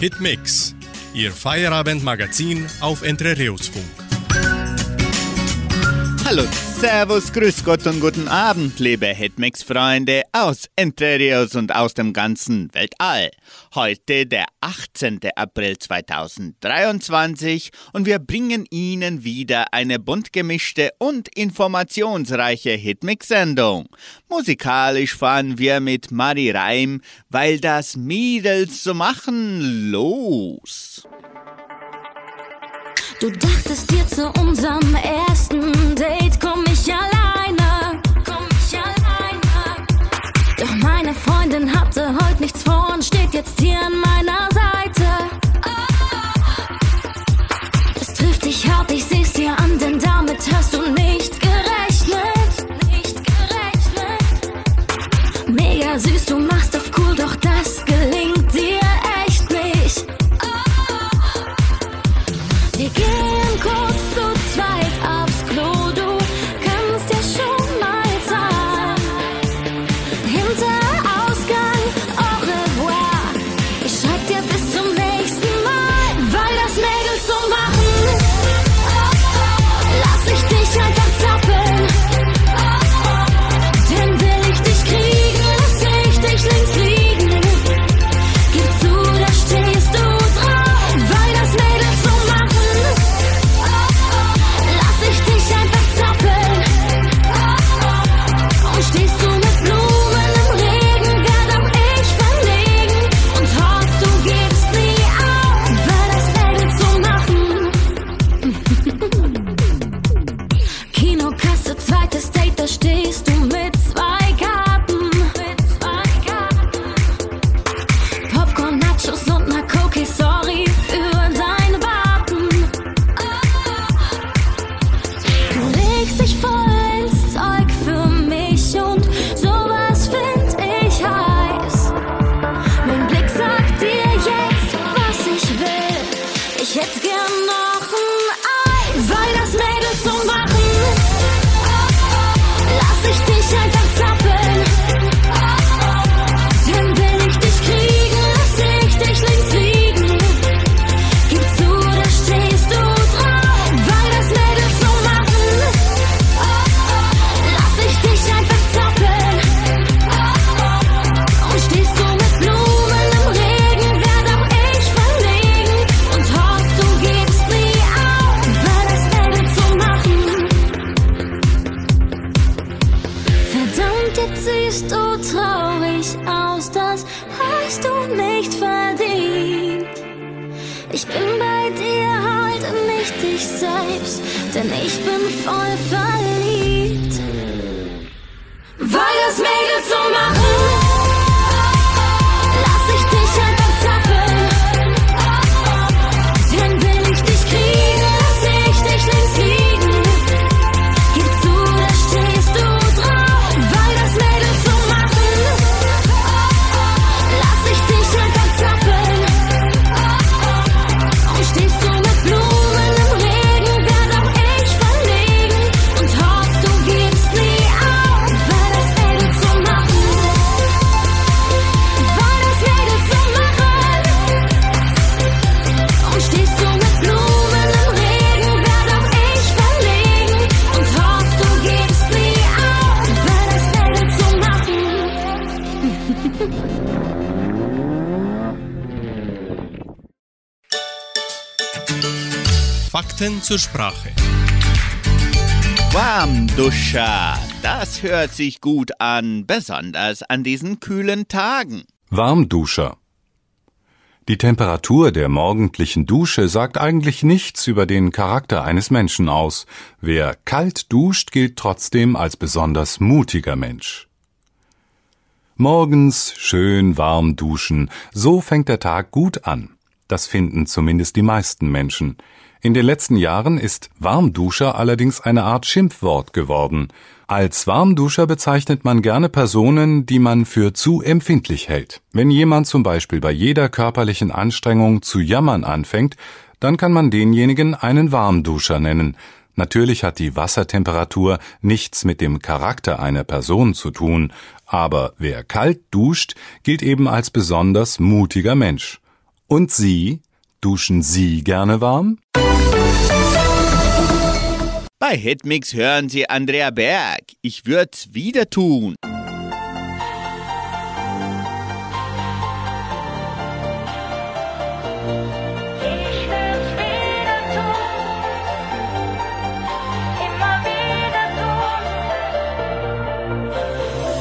Hitmix, Ihr Feierabendmagazin auf Entre Reus Funk. Hallo, Servus, Grüß Gott und guten Abend, liebe Hitmix-Freunde aus Entre Rios und aus dem ganzen Weltall. Heute der 18. April 2023 und wir bringen Ihnen wieder eine bunt gemischte und informationsreiche Hitmix-Sendung. Musikalisch fahren wir mit Mari Reim, weil das Mädels so machen, los. Du dachtest dir zu unserem ersten Date komm ich alleine, komm ich alleine. Doch meine Freundin hatte heute nichts vor und steht jetzt hier an meiner Fakten zur Sprache. Warmduscher, das hört sich gut an, besonders an diesen kühlen Tagen. Warmduscher. Die Temperatur der morgendlichen Dusche sagt eigentlich nichts über den Charakter eines Menschen aus. Wer kalt duscht, gilt trotzdem als besonders mutiger Mensch. Morgens schön warm duschen, so fängt der Tag gut an. Das finden zumindest die meisten Menschen. In den letzten Jahren ist Warmduscher allerdings eine Art Schimpfwort geworden. Als Warmduscher bezeichnet man gerne Personen, die man für zu empfindlich hält. Wenn jemand zum Beispiel bei jeder körperlichen Anstrengung zu jammern anfängt, dann kann man denjenigen einen Warmduscher nennen. Natürlich hat die Wassertemperatur nichts mit dem Charakter einer Person zu tun, aber wer kalt duscht, gilt eben als besonders mutiger Mensch. Und Sie? Duschen Sie gerne warm? Bei Hitmix hören Sie Andrea Berg. Ich würd's wieder tun.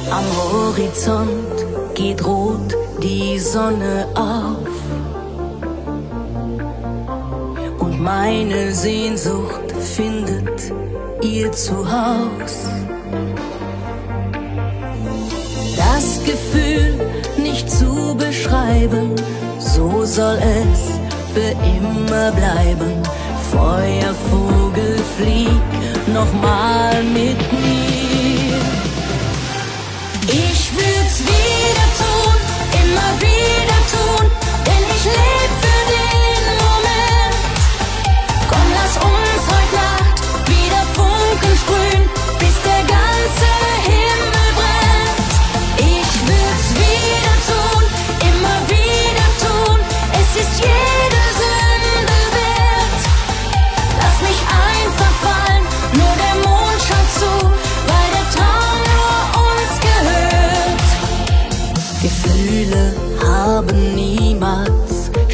Am Horizont geht rot die Sonne auf. Und meine Sehnsucht findet ihr Zuhaus. Das Gefühl nicht zu beschreiben, so soll es für immer bleiben. Feuervogel, flieg nochmal mit mir. Ich würd's wieder tun, immer wieder tun, denn ich leb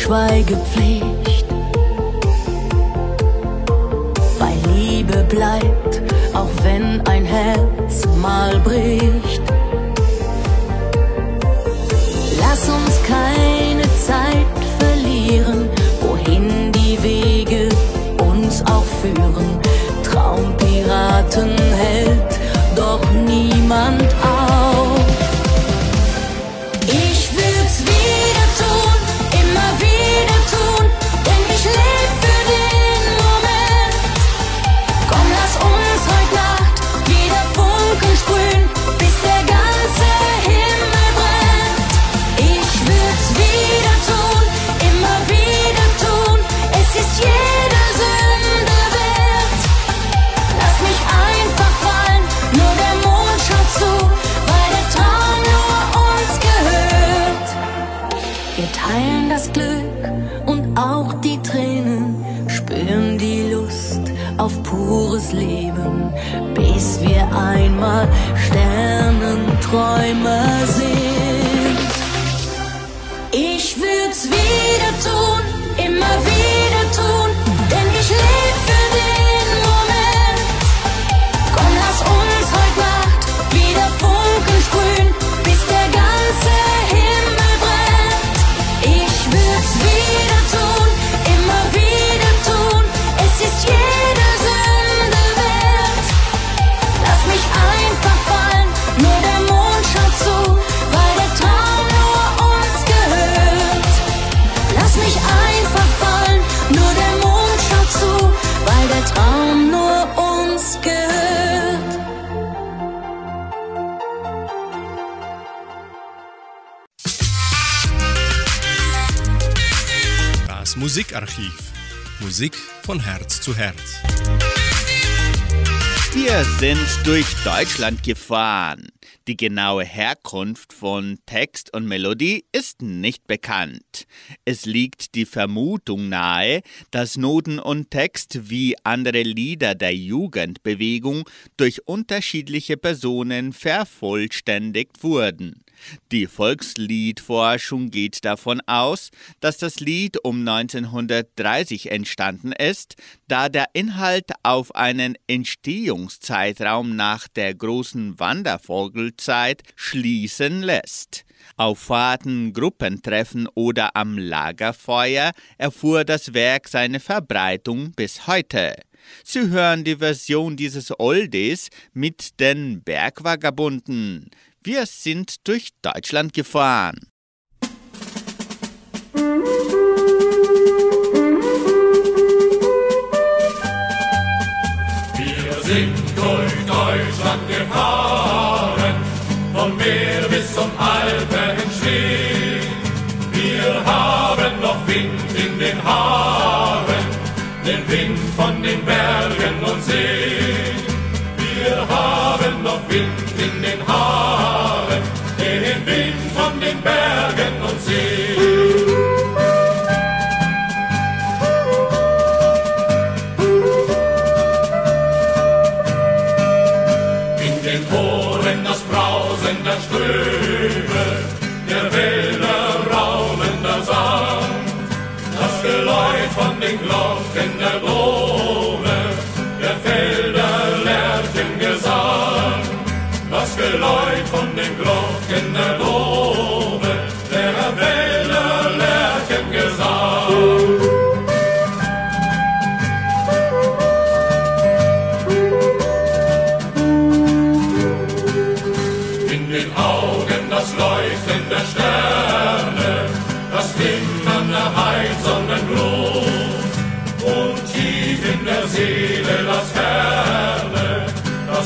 Schweigepflicht. Bei Liebe bleibt, auch wenn ein Herz mal bricht. Lass uns keine Zeit verlieren, wohin die Wege uns auch führen. Traumpiraten hält doch niemand Leben, bis wir einmal Sternenträumer sind. Ich würd's wieder Musikarchiv. Musik von Herz zu Herz. Wir sind durch Deutschland gefahren. Die genaue Herkunft von Text und Melodie ist nicht bekannt. Es liegt die Vermutung nahe, dass Noten und Text wie andere Lieder der Jugendbewegung durch unterschiedliche Personen vervollständigt wurden. Die Volksliedforschung geht davon aus, dass das Lied um 1930 entstanden ist, da der Inhalt auf einen Entstehungszeitraum nach der großen Wandervogelzeit schließen lässt. Auf Fahrten, Gruppentreffen oder am Lagerfeuer erfuhr das Werk seine Verbreitung bis heute. Sie hören die Version dieses Oldies mit den Bergvagabunden. Wir sind durch Deutschland gefahren. Wir sind durch Deutschland gefahren, vom Meer bis zum Alpensteg. Wir haben noch Wind in den Haaren, den Wind von den Bergen und Seen.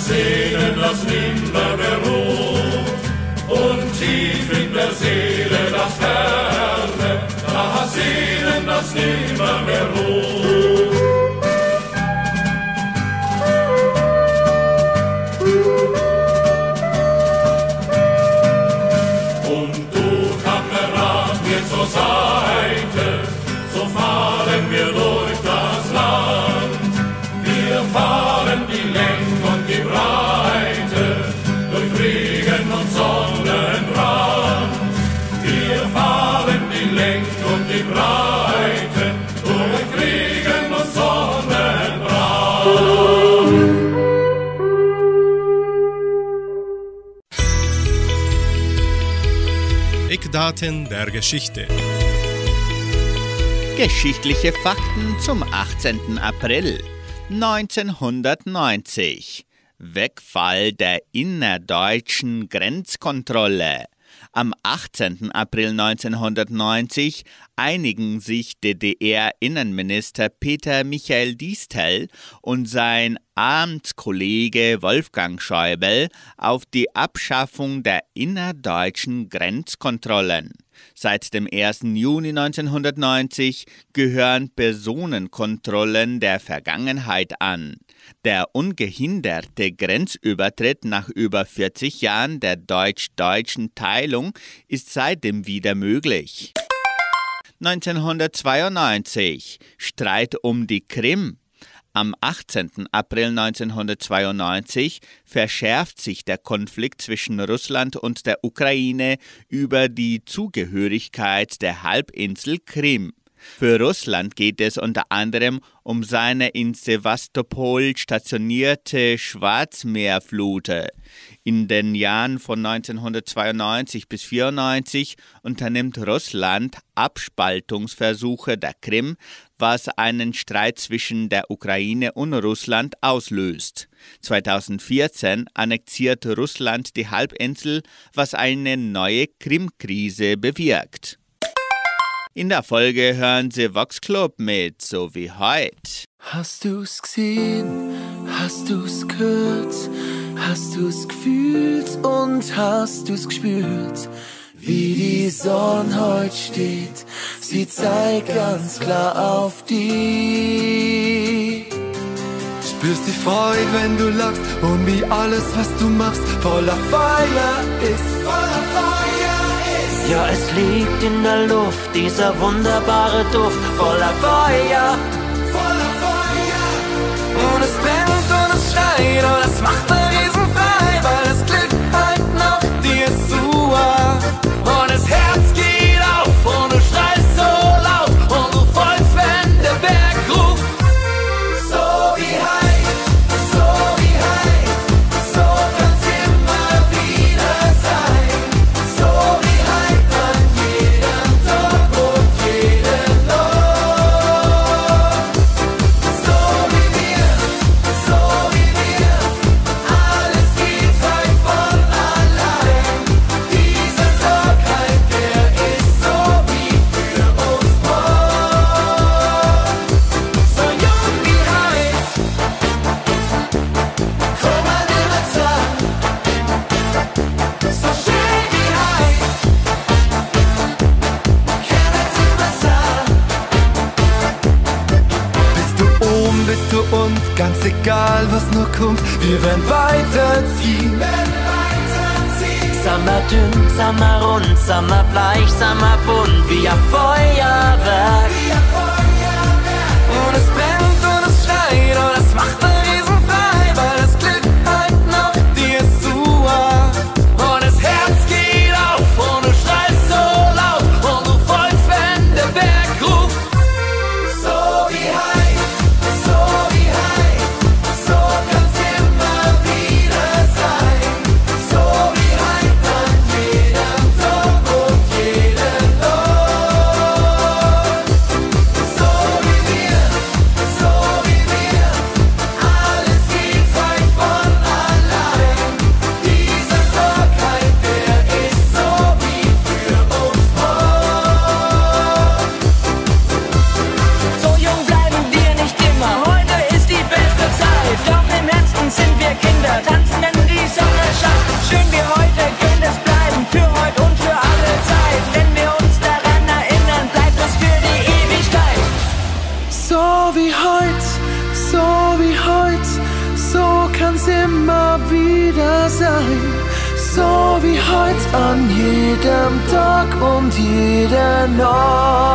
Sehnen, das nimmer mehr Eckdaten der Geschichte. Geschichtliche Fakten zum 18. April 1990. Wegfall der innerdeutschen Grenzkontrolle. Am 18. April 1990 einigen sich DDR-Innenminister Peter Michael Diestel und sein Amtskollege Wolfgang Schäuble auf die Abschaffung der innerdeutschen Grenzkontrollen. Seit dem 1. Juni 1990 gehören Personenkontrollen der Vergangenheit an. Der ungehinderte Grenzübertritt nach über 40 Jahren der deutsch-deutschen Teilung ist seitdem wieder möglich. 1992 Streit um die Krim. Am 18. April 1992 verschärft sich der Konflikt zwischen Russland und der Ukraine über die Zugehörigkeit der Halbinsel Krim. Für Russland geht es unter anderem um seine in Sevastopol stationierte Schwarzmeerflotte. In den Jahren von 1992 bis 1994 unternimmt Russland Abspaltungsversuche der Krim, was einen Streit zwischen der Ukraine und Russland auslöst. 2014 annexiert Russland die Halbinsel, was eine neue Krimkrise bewirkt. In der Folge hören Sie Vox Club mit So wie heute. Hast du's gesehen? Hast du's gehört? Hast du's gefühlt und hast du's gespürt? Wie die Sonne heute steht, sie zeigt ganz klar auf die. Spürst die Freude, wenn du lachst und wie alles, was du machst, voller Feuer ist. Voller Feuer. Ja, es liegt in der Luft, dieser wunderbare Duft voller Feuer. voller Feuer. Und es brennt und es schreit und es macht ganz egal was nur kommt, wir werden weiterziehen. Sammer dünn, sammer rund, sammer bleich, sammer bunt, wie ein Feuerwerk. Jeder Nacht.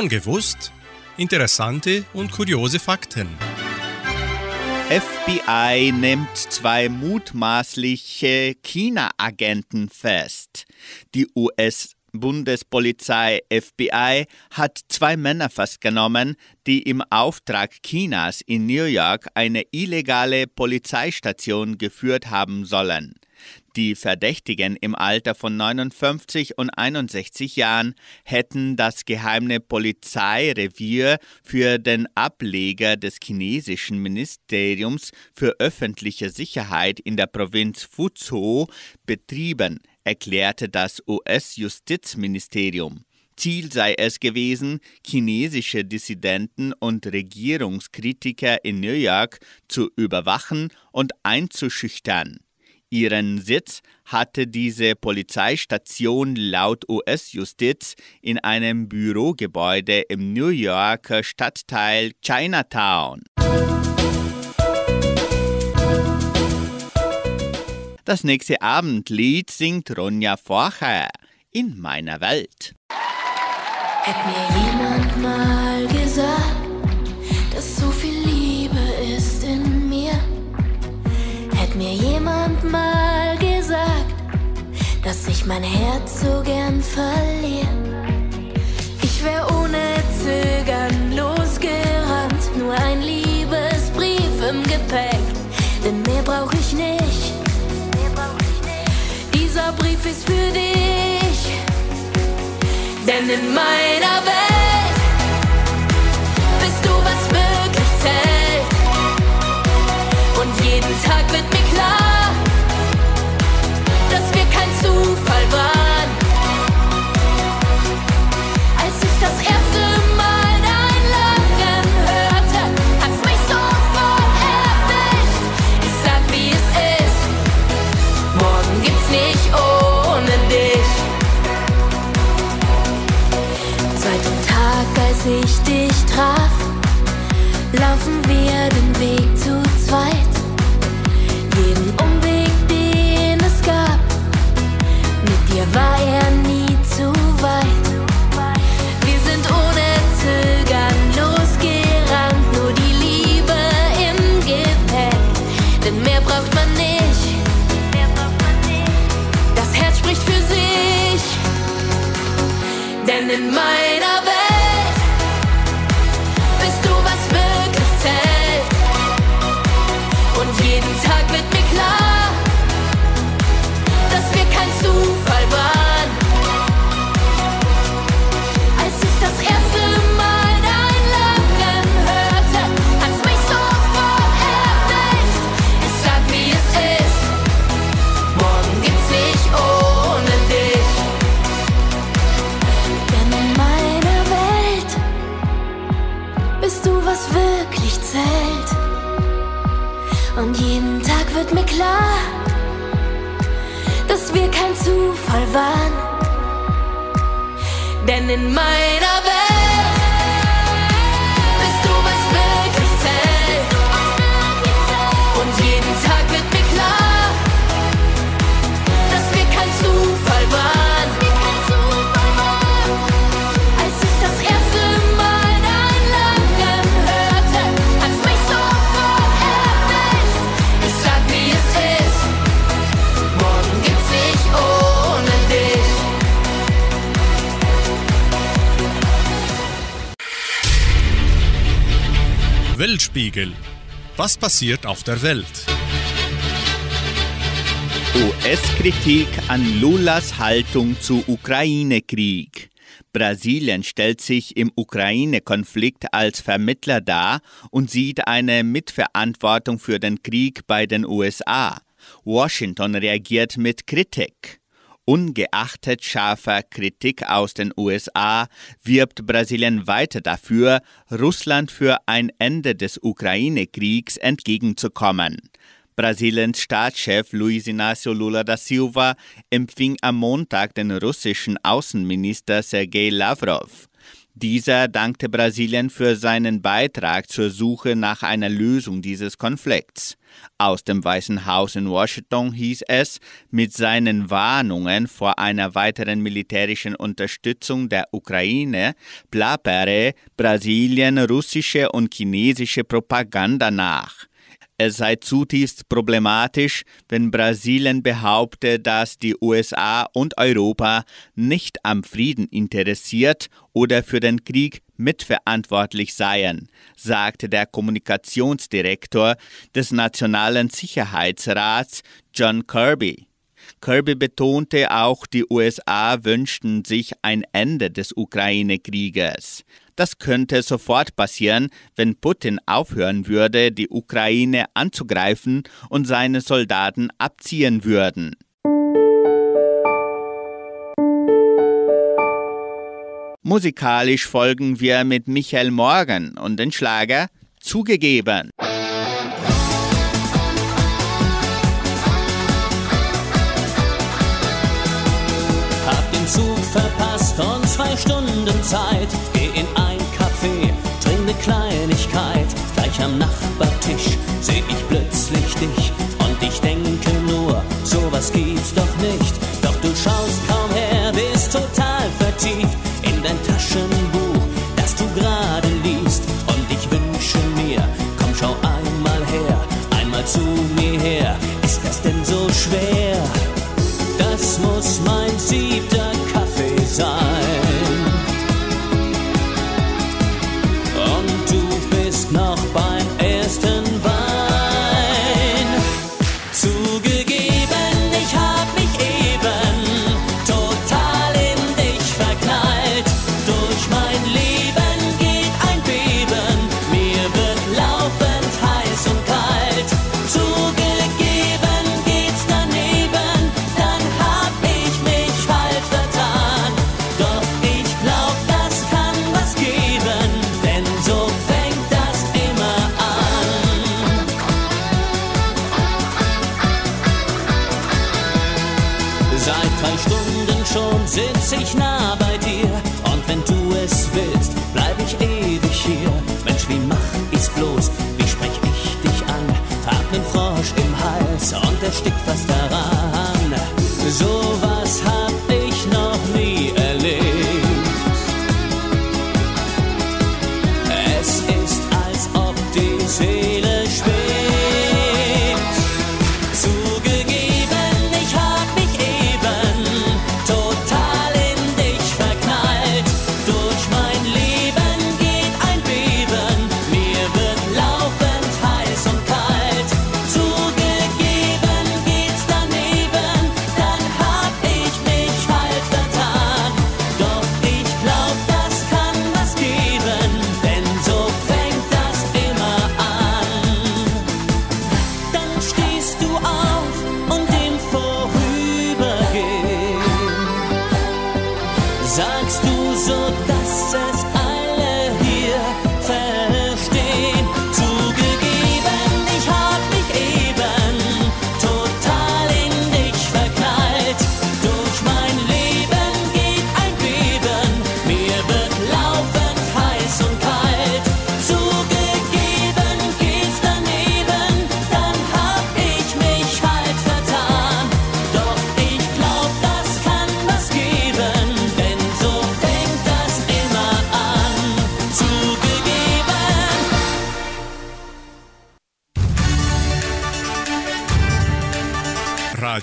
Schon gewusst? Interessante und kuriose Fakten. FBI nimmt zwei mutmaßliche China-Agenten fest. Die US-Bundespolizei FBI hat zwei Männer festgenommen, die im Auftrag Chinas in New York eine illegale Polizeistation geführt haben sollen. Die Verdächtigen im Alter von 59 und 61 Jahren hätten das geheime Polizeirevier für den Ableger des chinesischen Ministeriums für öffentliche Sicherheit in der Provinz Fuzhou betrieben, erklärte das US-Justizministerium. Ziel sei es gewesen, chinesische Dissidenten und Regierungskritiker in New York zu überwachen und einzuschüchtern. Ihren Sitz hatte diese Polizeistation laut US-Justiz in einem Bürogebäude im New Yorker Stadtteil Chinatown. Das nächste Abendlied singt Ronja Forcher in meiner Welt. Hätt mir jemand mal gesagt, mir jemand mal gesagt, dass ich mein Herz so gern verliere. Ich wär ohne Zögern losgerannt, nur ein Liebesbrief im Gepäck, denn mehr brauch ich nicht. Dieser Brief ist für dich. Denn in meiner Welt als ich dich traf, laufen wir den Weg in meiner Zufall waren. Denn in meiner Weltspiegel. Was passiert auf der Welt? US-Kritik an Lulas Haltung zu Ukraine-Krieg. Brasilien stellt sich im Ukraine-Konflikt als Vermittler dar und sieht eine Mitverantwortung für den Krieg bei den USA. Washington reagiert mit Kritik. Ungeachtet scharfer Kritik aus den USA wirbt Brasilien weiter dafür, Russland für ein Ende des Ukraine-Kriegs entgegenzukommen. Brasiliens Staatschef Luiz Inácio Lula da Silva empfing am Montag den russischen Außenminister Sergei Lavrov. Dieser dankte Brasilien für seinen Beitrag zur Suche nach einer Lösung dieses Konflikts. Aus dem Weißen Haus in Washington hieß es, mit seinen Warnungen vor einer weiteren militärischen Unterstützung der Ukraine plappere Brasilien russische und chinesische Propaganda nach. Es sei zutiefst problematisch, wenn Brasilien behaupte, dass die USA und Europa nicht am Frieden interessiert oder für den Krieg mitverantwortlich seien, sagte der Kommunikationsdirektor des Nationalen Sicherheitsrats John Kirby. Kirby betonte auch, die USA wünschten sich ein Ende des Ukraine-Krieges. Das könnte sofort passieren, wenn Putin aufhören würde, die Ukraine anzugreifen und seine Soldaten abziehen würden. Musikalisch folgen wir mit Michael Morgan und den Schlager Zugegeben. Hab den Zug verpasst und zwei Stunden Zeit. Café, trink ne Kleinigkeit. Gleich am Nachbartisch seh ich plötzlich dich. Und ich denke nur, sowas gibt's doch nicht. Doch du schaust kaum her, bist total vertieft in dein Taschenbuch, das du gerade liest. Und ich wünsche mir, komm schau einmal her, einmal zu mir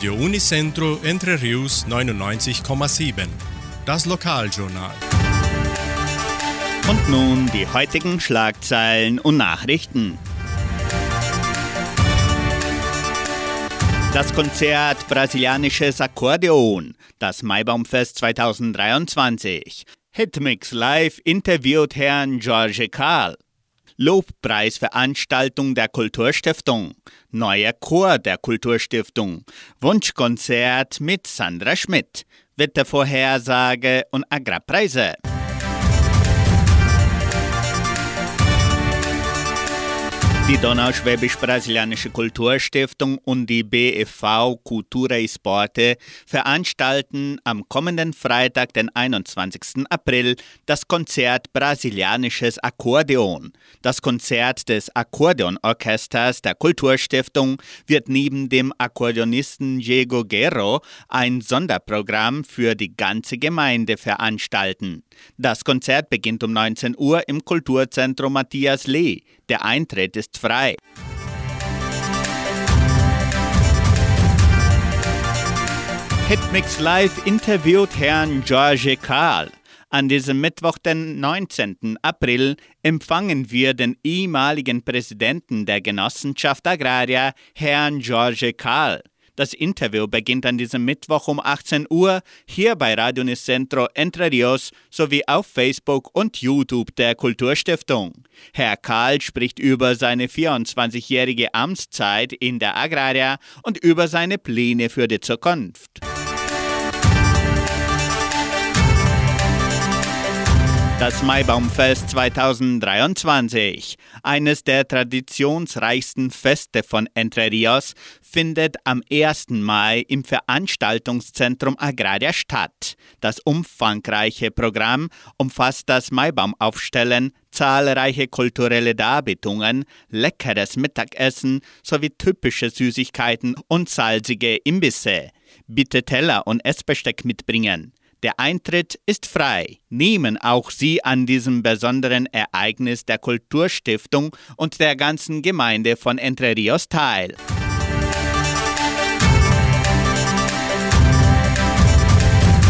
Radio Unicentro Entre Rius 99,7. Das Lokaljournal. Und nun die heutigen Schlagzeilen und Nachrichten. Das Konzert Brasilianisches Akkordeon, das Maibaumfest 2023. Hitmix Live interviewt Herrn George Karl. Lobpreisveranstaltung der Kulturstiftung. Neuer Chor der Kulturstiftung. Wunschkonzert mit Sandra Schmidt. Wettervorhersage und Agrarpreise. Die Donauschwäbisch-Brasilianische Kulturstiftung und die BFV Cultura e Sporte veranstalten am kommenden Freitag, den 21. April, das Konzert Brasilianisches Akkordeon. Das Konzert des Akkordeonorchesters der Kulturstiftung wird neben dem Akkordeonisten Diego Guerro ein Sonderprogramm für die ganze Gemeinde veranstalten. Das Konzert beginnt um 19 Uhr im Kulturzentrum Matthias Lee. Der Eintritt ist frei. Hitmix Live interviewt Herrn George Karl. An diesem Mittwoch, den 19. April, empfangen wir den ehemaligen Präsidenten der Genossenschaft Agraria, Herrn George Karl. Das Interview beginnt an diesem Mittwoch um 18 Uhr hier bei Radio Nicentro Entre Rios sowie auf Facebook und YouTube der Kulturstiftung. Herr Karl spricht über seine 24-jährige Amtszeit in der Agraria und über seine Pläne für die Zukunft. Das Maibaumfest 2023, eines der traditionsreichsten Feste von Entre Rios, findet am 1. Mai im Veranstaltungszentrum Agraria statt. Das umfangreiche Programm umfasst das Maibaumaufstellen, zahlreiche kulturelle Darbietungen, leckeres Mittagessen sowie typische Süßigkeiten und salzige Imbisse. Bitte Teller und Essbesteck mitbringen. Der Eintritt ist frei. Nehmen auch Sie an diesem besonderen Ereignis der Kulturstiftung und der ganzen Gemeinde von Entre Rios teil.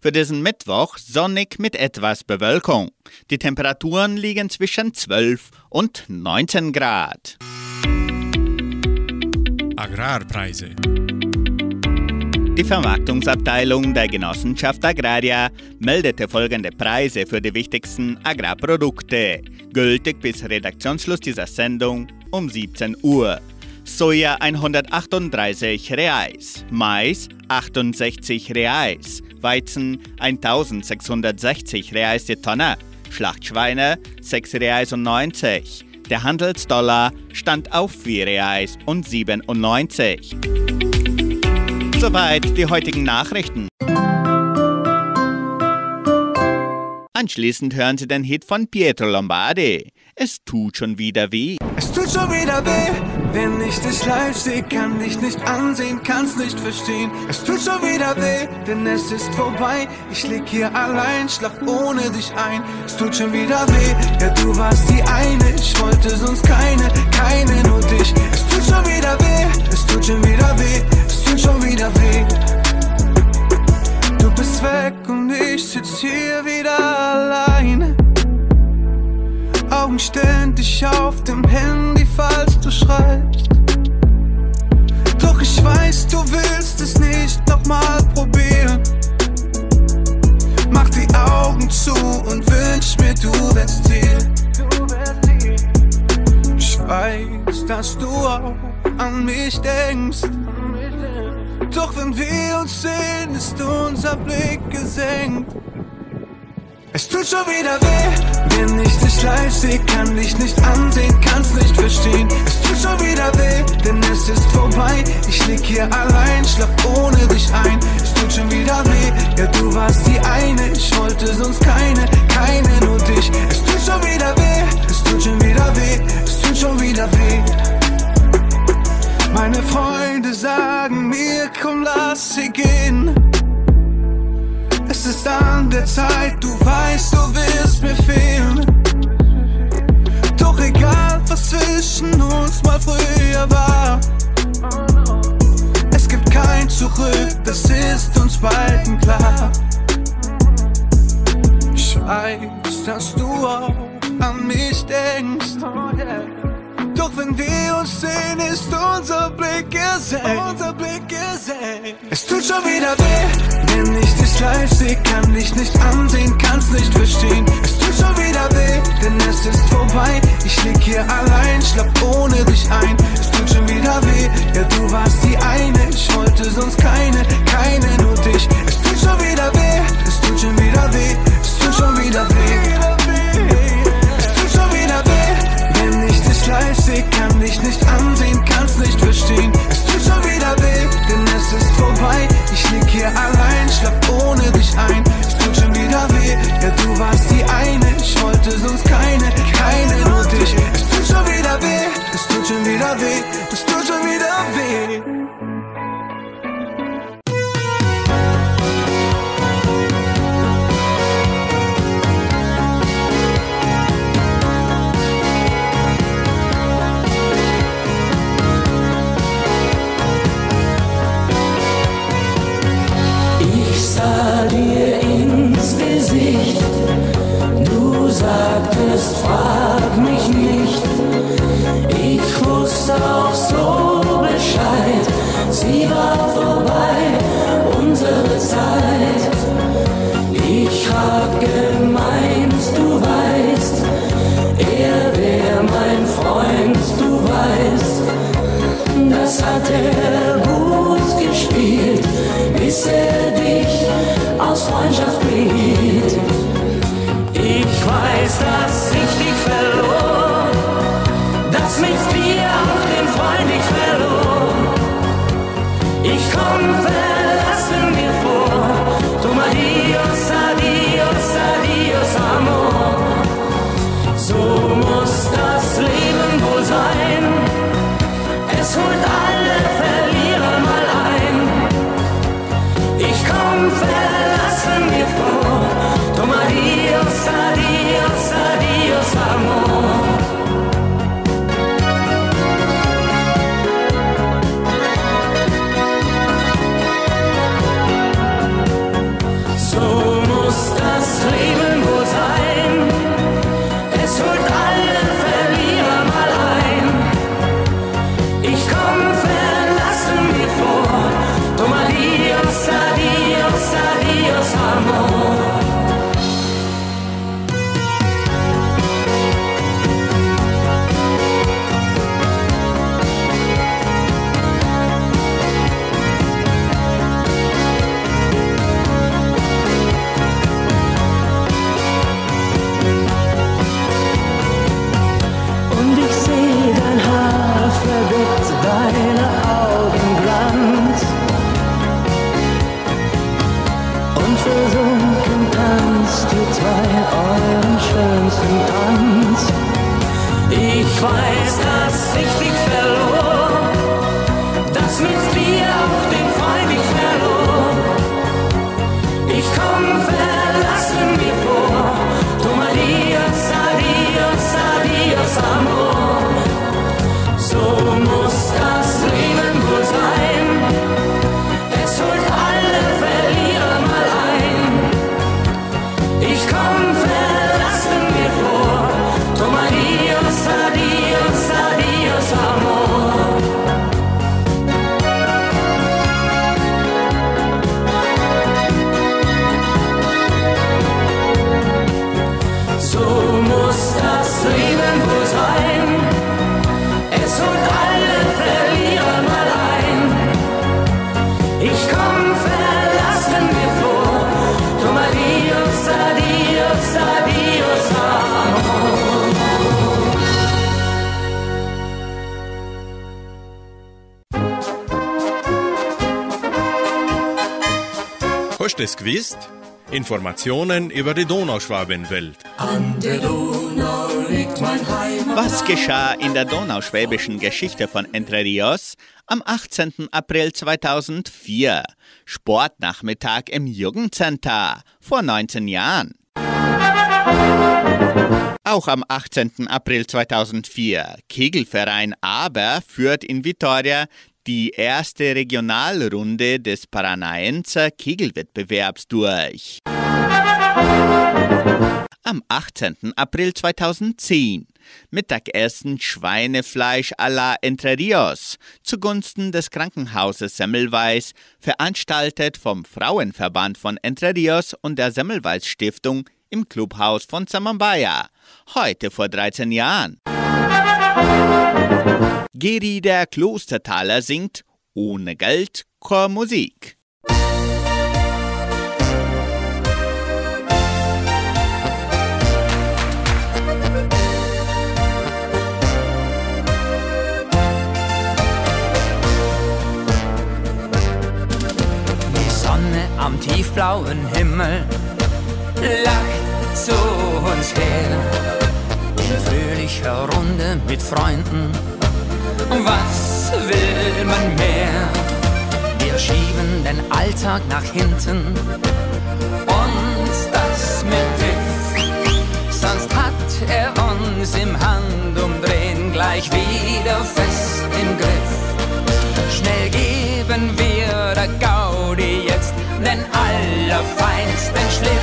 Für diesen Mittwoch sonnig mit etwas Bewölkung. Die Temperaturen liegen zwischen 12 und 19 Grad. Agrarpreise. Die Vermarktungsabteilung der Genossenschaft Agraria meldete folgende Preise für die wichtigsten Agrarprodukte, gültig bis Redaktionsschluss dieser Sendung um 17 Uhr. Soja 138 Reais, Mais 68 Reais, Weizen 1660 Reais die Tonne, Schlachtschweine 6 Reais und 90. Der Handelsdollar stand auf 4 Reais und 97. Soweit die heutigen Nachrichten. Anschließend hören Sie den Hit von Pietro Lombardi. Es tut schon wieder weh. Es tut schon wieder weh, wenn ich dich live sehe, kann dich nicht ansehen, kann's nicht verstehen. Es tut schon wieder weh, denn es ist vorbei. Ich lieg hier allein, schlaf ohne dich ein. Es tut schon wieder weh, ja du warst die eine. Ich wollte sonst keine, keine nur dich. Es tut schon wieder weh, es tut schon wieder weh, es tut schon wieder weh. Du bist weg und ich sitz hier wieder allein. Augen ständig auf dem Handy, falls du schreibst. Doch ich weiß, du willst es nicht nochmal probieren. Mach die Augen zu und wünsch mir, du wärst hier. Ich weiß, dass du auch an mich denkst. Doch wenn wir uns sehen, ist unser Blick gesenkt. Es tut schon wieder weh, wenn ich dich live sehe, kann dich nicht ansehen, kann's nicht verstehen. Es tut schon wieder weh, denn es ist vorbei. Ich lieg hier allein, schlaf ohne dich ein. Es tut schon wieder weh, ja du warst die eine. Ich wollte sonst keine, keine nur dich. Es tut schon wieder weh, es tut schon wieder weh, es tut schon wieder weh. Meine Freunde sagen mir, komm, lass sie gehen. Es ist an der Zeit, du weißt, du wirst mir fehlen. Doch egal, was zwischen uns mal früher war. Es gibt kein Zurück, das ist uns beiden klar. Ich weiß, dass du auch an mich denkst. Doch wenn wir uns sehen, ist unser Blick gesenkt. Unser Blick gesenkt. Es tut schon wieder weh, wenn ich dich live sehe, kann dich nicht ansehen, kann's nicht verstehen. Es tut schon wieder weh, denn es ist vorbei. Ich lieg hier allein, schlaf ohne dich ein. Es tut schon wieder weh, ja du warst die eine. Ich wollte sonst keine, keine nur dich. Es tut schon wieder weh, es tut schon wieder weh, es tut schon wieder weh. Sehe, kann dich nicht ansehen, kann's nicht verstehen. Es tut schon wieder weh, denn es ist vorbei. Ich lieg hier allein, schlaf ohne dich ein. Es tut schon wieder weh, ja du warst die eine. Ich wollte sonst keine, keine nur dich. Es tut schon wieder weh, es tut schon wieder weh, es tut schon wieder weh. Sagtest, frag mich nicht. Ich wusste auch so Bescheid, sie war vorbei, unsere Zeit. Informationen über die Donauschwabenwelt. An der Donau liegt mein Heimat. Was geschah in der donauschwäbischen Geschichte von Entre Rios am 18. April 2004? Sportnachmittag im Jugendcenter vor 19 Jahren. Auch am 18. April 2004. Kegelverein Aber führt in Vitoria die erste Regionalrunde des Paranaenser Kegelwettbewerbs durch. Am 18. April 2010 Mittagessen Schweinefleisch à la Entre Rios zugunsten des Krankenhauses Semmelweis, veranstaltet vom Frauenverband von Entre Rios und der Semmelweis Stiftung im Clubhaus von Samambaya, heute vor 13 Jahren. Geri der Klostertaler singt Ohne Geld, keine am tiefblauen Himmel lacht zu uns her. In fröhlicher Runde mit Freunden. Was will man mehr? Wir schieben den Alltag nach hinten und das mit Pfiff. Sonst hat er uns im Handumdrehen gleich wieder fest im Griff. Schnell geben wir der Gaudi den allerfeinsten Schliff.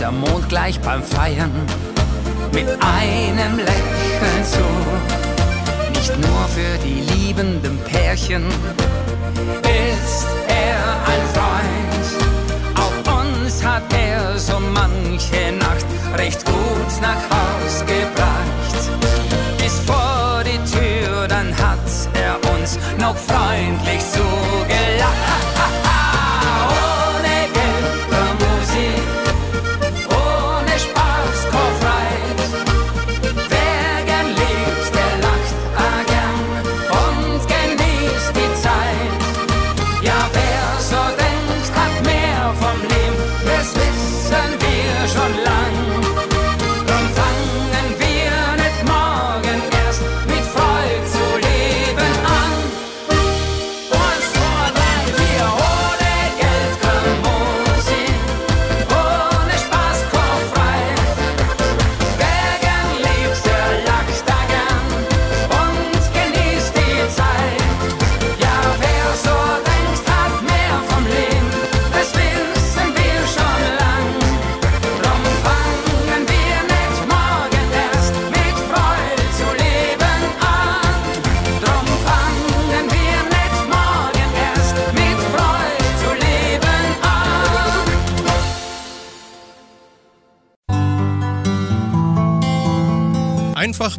Der Mond gleich beim Feiern mit einem Lächeln zu. Nicht nur für die liebenden Pärchen ist er ein Freund. Auch uns hat er so manche Nacht recht gut nach Haus gebracht. Bis vor die Tür, dann hat er uns noch freundlich zugelacht.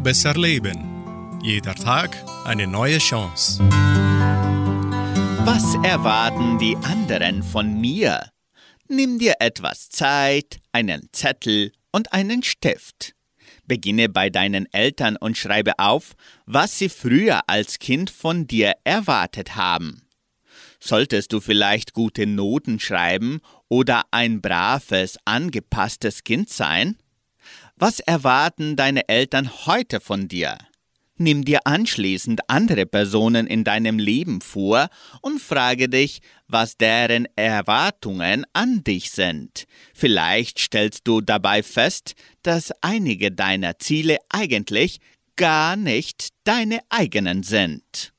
Besser leben. Jeder Tag eine neue Chance. Was erwarten die anderen von mir? Nimm dir etwas Zeit, einen Zettel und einen Stift. Beginne bei deinen Eltern und schreibe auf, was sie früher als Kind von dir erwartet haben. Solltest du vielleicht gute Noten schreiben oder ein braves, angepasstes Kind sein? Was erwarten deine Eltern heute von dir? Nimm dir anschließend andere Personen in deinem Leben vor und frage dich, was deren Erwartungen an dich sind. Vielleicht stellst du dabei fest, dass einige deiner Ziele eigentlich gar nicht deine eigenen sind.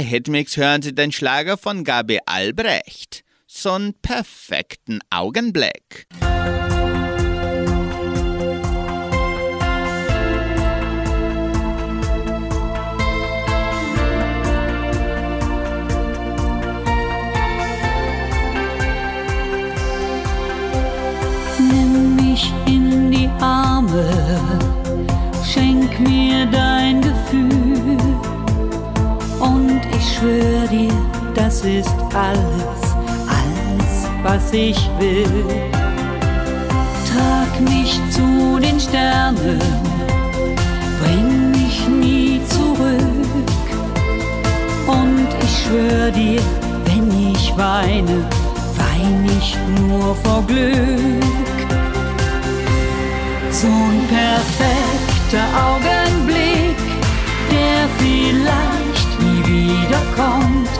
Hitmix hören Sie den Schlager von Gabi Albrecht. So'n perfekten Augenblick. Nimm mich in die Arme, schenk mir dein Gefühl und ich schwör dir, das ist alles, alles, was ich will. Trag mich zu den Sternen, bring mich nie zurück und ich schwör dir, wenn ich weine, wein ich nur vor Glück. So ein perfekter Augenblick, wiederkommt.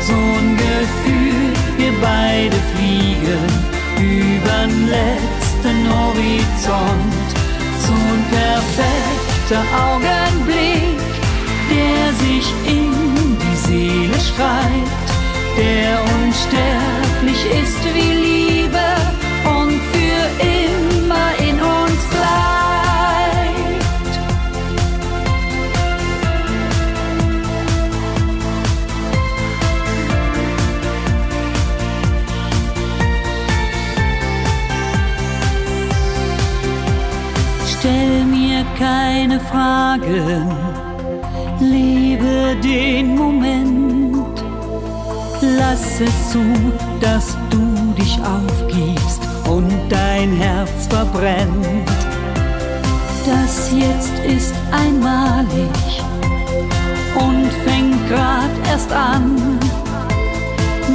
So ein Gefühl, wir beide fliegen übern letzten Horizont. So ein perfekter Augenblick, der sich in die Seele schreibt, der unsterblich ist wie Liebe Fragen, lebe den Moment. Lass es zu, dass du dich aufgibst und dein Herz verbrennt. Das jetzt ist einmalig und fängt grad erst an.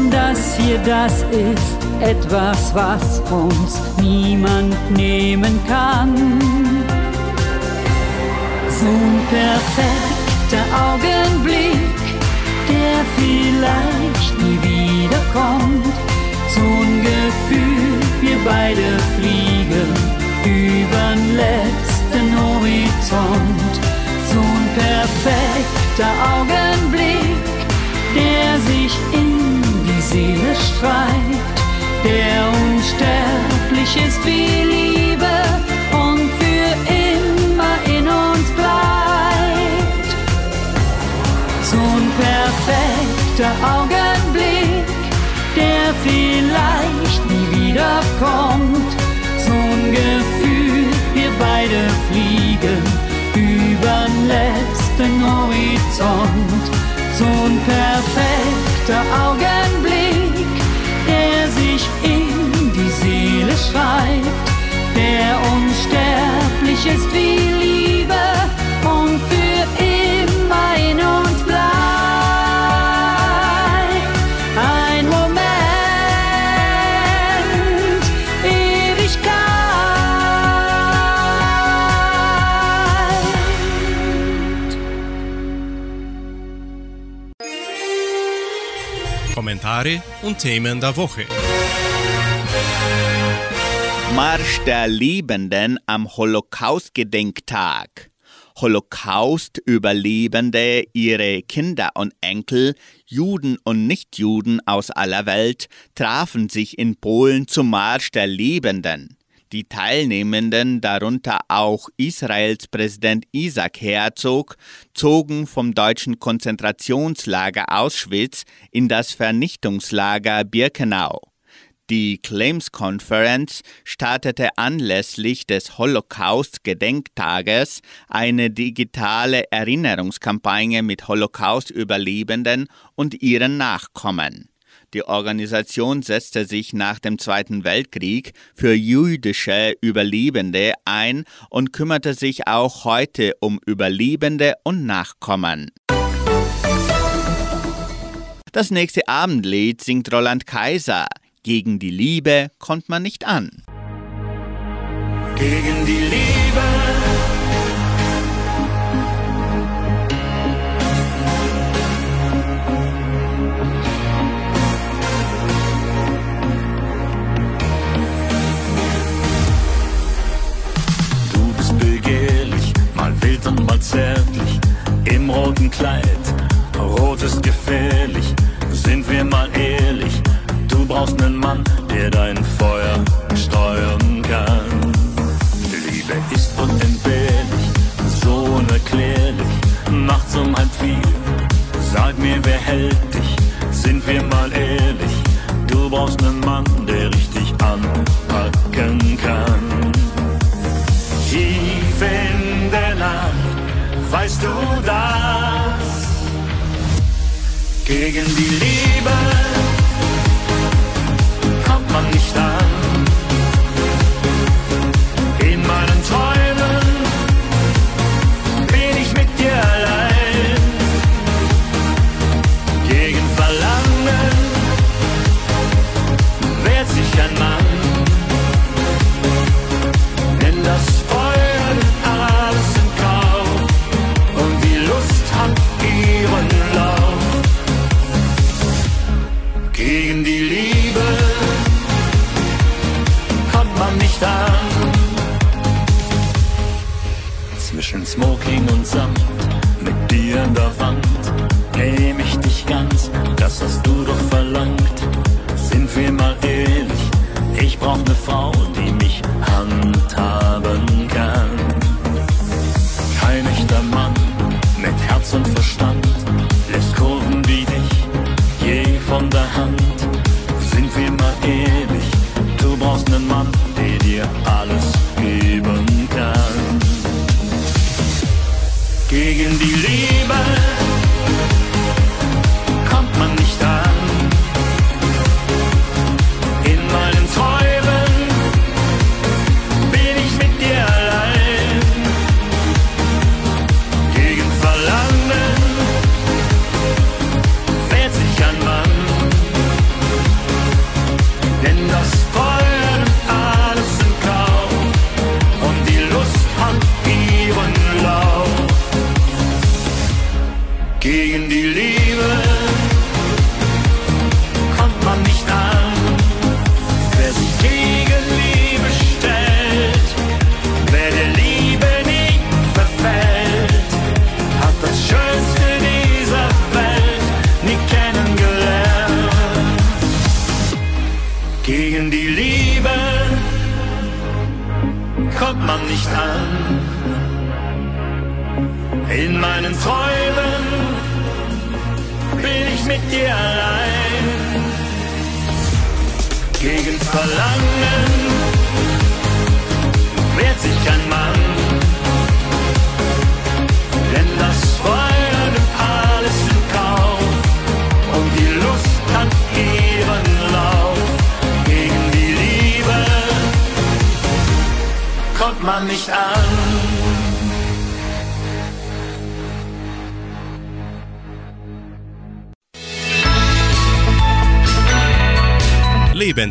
Das hier, das ist etwas, was uns niemand nehmen kann. So ein perfekter Augenblick, der vielleicht nie wiederkommt. So ein Gefühl, wir beide fliegen übern letzten Horizont. So ein perfekter Augenblick, der sich in die Seele schreibt, der unsterblich ist wie Liebe perfekter Augenblick, der vielleicht nie wiederkommt. So ein Gefühl, wir beide fliegen übern letzten Horizont. So ein perfekter Augenblick, Kommentare und Themen der Woche. Marsch der Liebenden am Holocaust-Gedenktag. Holocaust-Überlebende, ihre Kinder und Enkel, Juden und Nichtjuden aus aller Welt trafen sich in Polen zum Marsch der Liebenden. Die Teilnehmenden, darunter auch Israels Präsident Isaac Herzog, zogen vom deutschen Konzentrationslager Auschwitz in das Vernichtungslager Birkenau. Die Claims Conference startete anlässlich des Holocaust-Gedenktages eine digitale Erinnerungskampagne mit Holocaust-Überlebenden und ihren Nachkommen. Die Organisation setzte sich nach dem Zweiten Weltkrieg für jüdische Überlebende ein und kümmerte sich auch heute um Überlebende und Nachkommen. Das nächste Abendlied singt Roland Kaiser. Gegen die Liebe kommt man nicht an. Gegen die Liebe. Kleid. Rot ist gefährlich, sind wir mal ehrlich. Du brauchst einen Mann, der dein Feuer steuern kann. Liebe ist unentbehrlich, so unerklärlich. Nachts um halb viel, sag mir, wer hält dich? Sind wir mal ehrlich, du brauchst einen Mann, Gegen die Liebe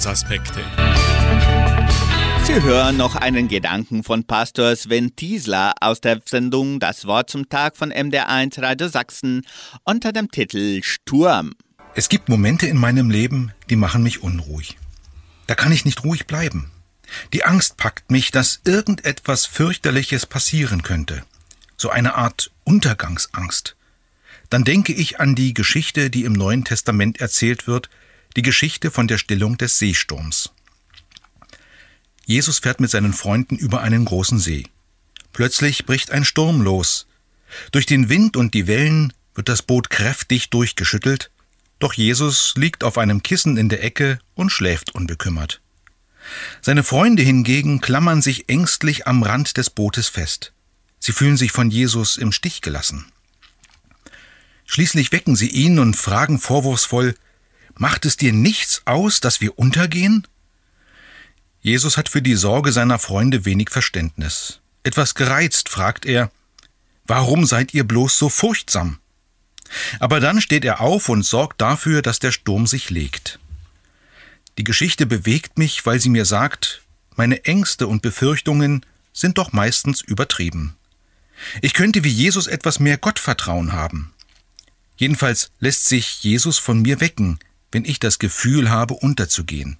Lebensaspekte. Sie hören noch einen Gedanken von Pastor Sven Tiesler aus der Sendung Das Wort zum Tag von MDR1 Radio Sachsen unter dem Titel Sturm. Es gibt Momente in meinem Leben, die machen mich unruhig. Da kann ich nicht ruhig bleiben. Die Angst packt mich, dass irgendetwas fürchterliches passieren könnte. So eine Art Untergangsangst. Dann denke ich an die Geschichte, die im Neuen Testament erzählt wird, die Geschichte von der Stillung des Seesturms. Jesus fährt mit seinen Freunden über einen großen See. Plötzlich bricht ein Sturm los. Durch den Wind und die Wellen wird das Boot kräftig durchgeschüttelt, doch Jesus liegt auf einem Kissen in der Ecke und schläft unbekümmert. Seine Freunde hingegen klammern sich ängstlich am Rand des Bootes fest. Sie fühlen sich von Jesus im Stich gelassen. Schließlich wecken sie ihn und fragen vorwurfsvoll Macht es dir nichts aus, dass wir untergehen? Jesus hat für die Sorge seiner Freunde wenig Verständnis. Etwas gereizt fragt er Warum seid ihr bloß so furchtsam? Aber dann steht er auf und sorgt dafür, dass der Sturm sich legt. Die Geschichte bewegt mich, weil sie mir sagt, meine Ängste und Befürchtungen sind doch meistens übertrieben. Ich könnte wie Jesus etwas mehr Gottvertrauen haben. Jedenfalls lässt sich Jesus von mir wecken, wenn ich das Gefühl habe, unterzugehen.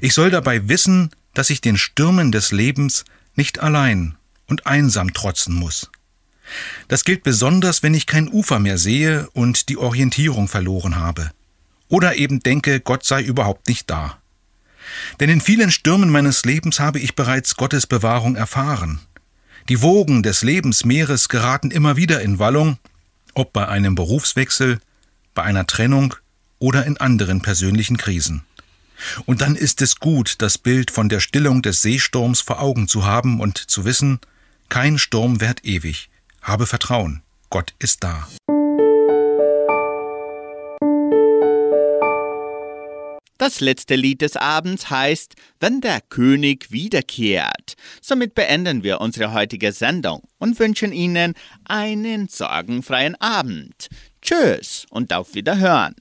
Ich soll dabei wissen, dass ich den Stürmen des Lebens nicht allein und einsam trotzen muss. Das gilt besonders, wenn ich kein Ufer mehr sehe und die Orientierung verloren habe. Oder eben denke, Gott sei überhaupt nicht da. Denn in vielen Stürmen meines Lebens habe ich bereits Gottes Bewahrung erfahren. Die Wogen des Lebensmeeres geraten immer wieder in Wallung, ob bei einem Berufswechsel, bei einer Trennung oder in anderen persönlichen Krisen. Und dann ist es gut, das Bild von der Stillung des Seesturms vor Augen zu haben und zu wissen, kein Sturm währt ewig. Habe Vertrauen, Gott ist da. Das letzte Lied des Abends heißt Wenn der König wiederkehrt. Somit beenden wir unsere heutige Sendung und wünschen Ihnen einen sorgenfreien Abend. Tschüss und auf Wiederhören.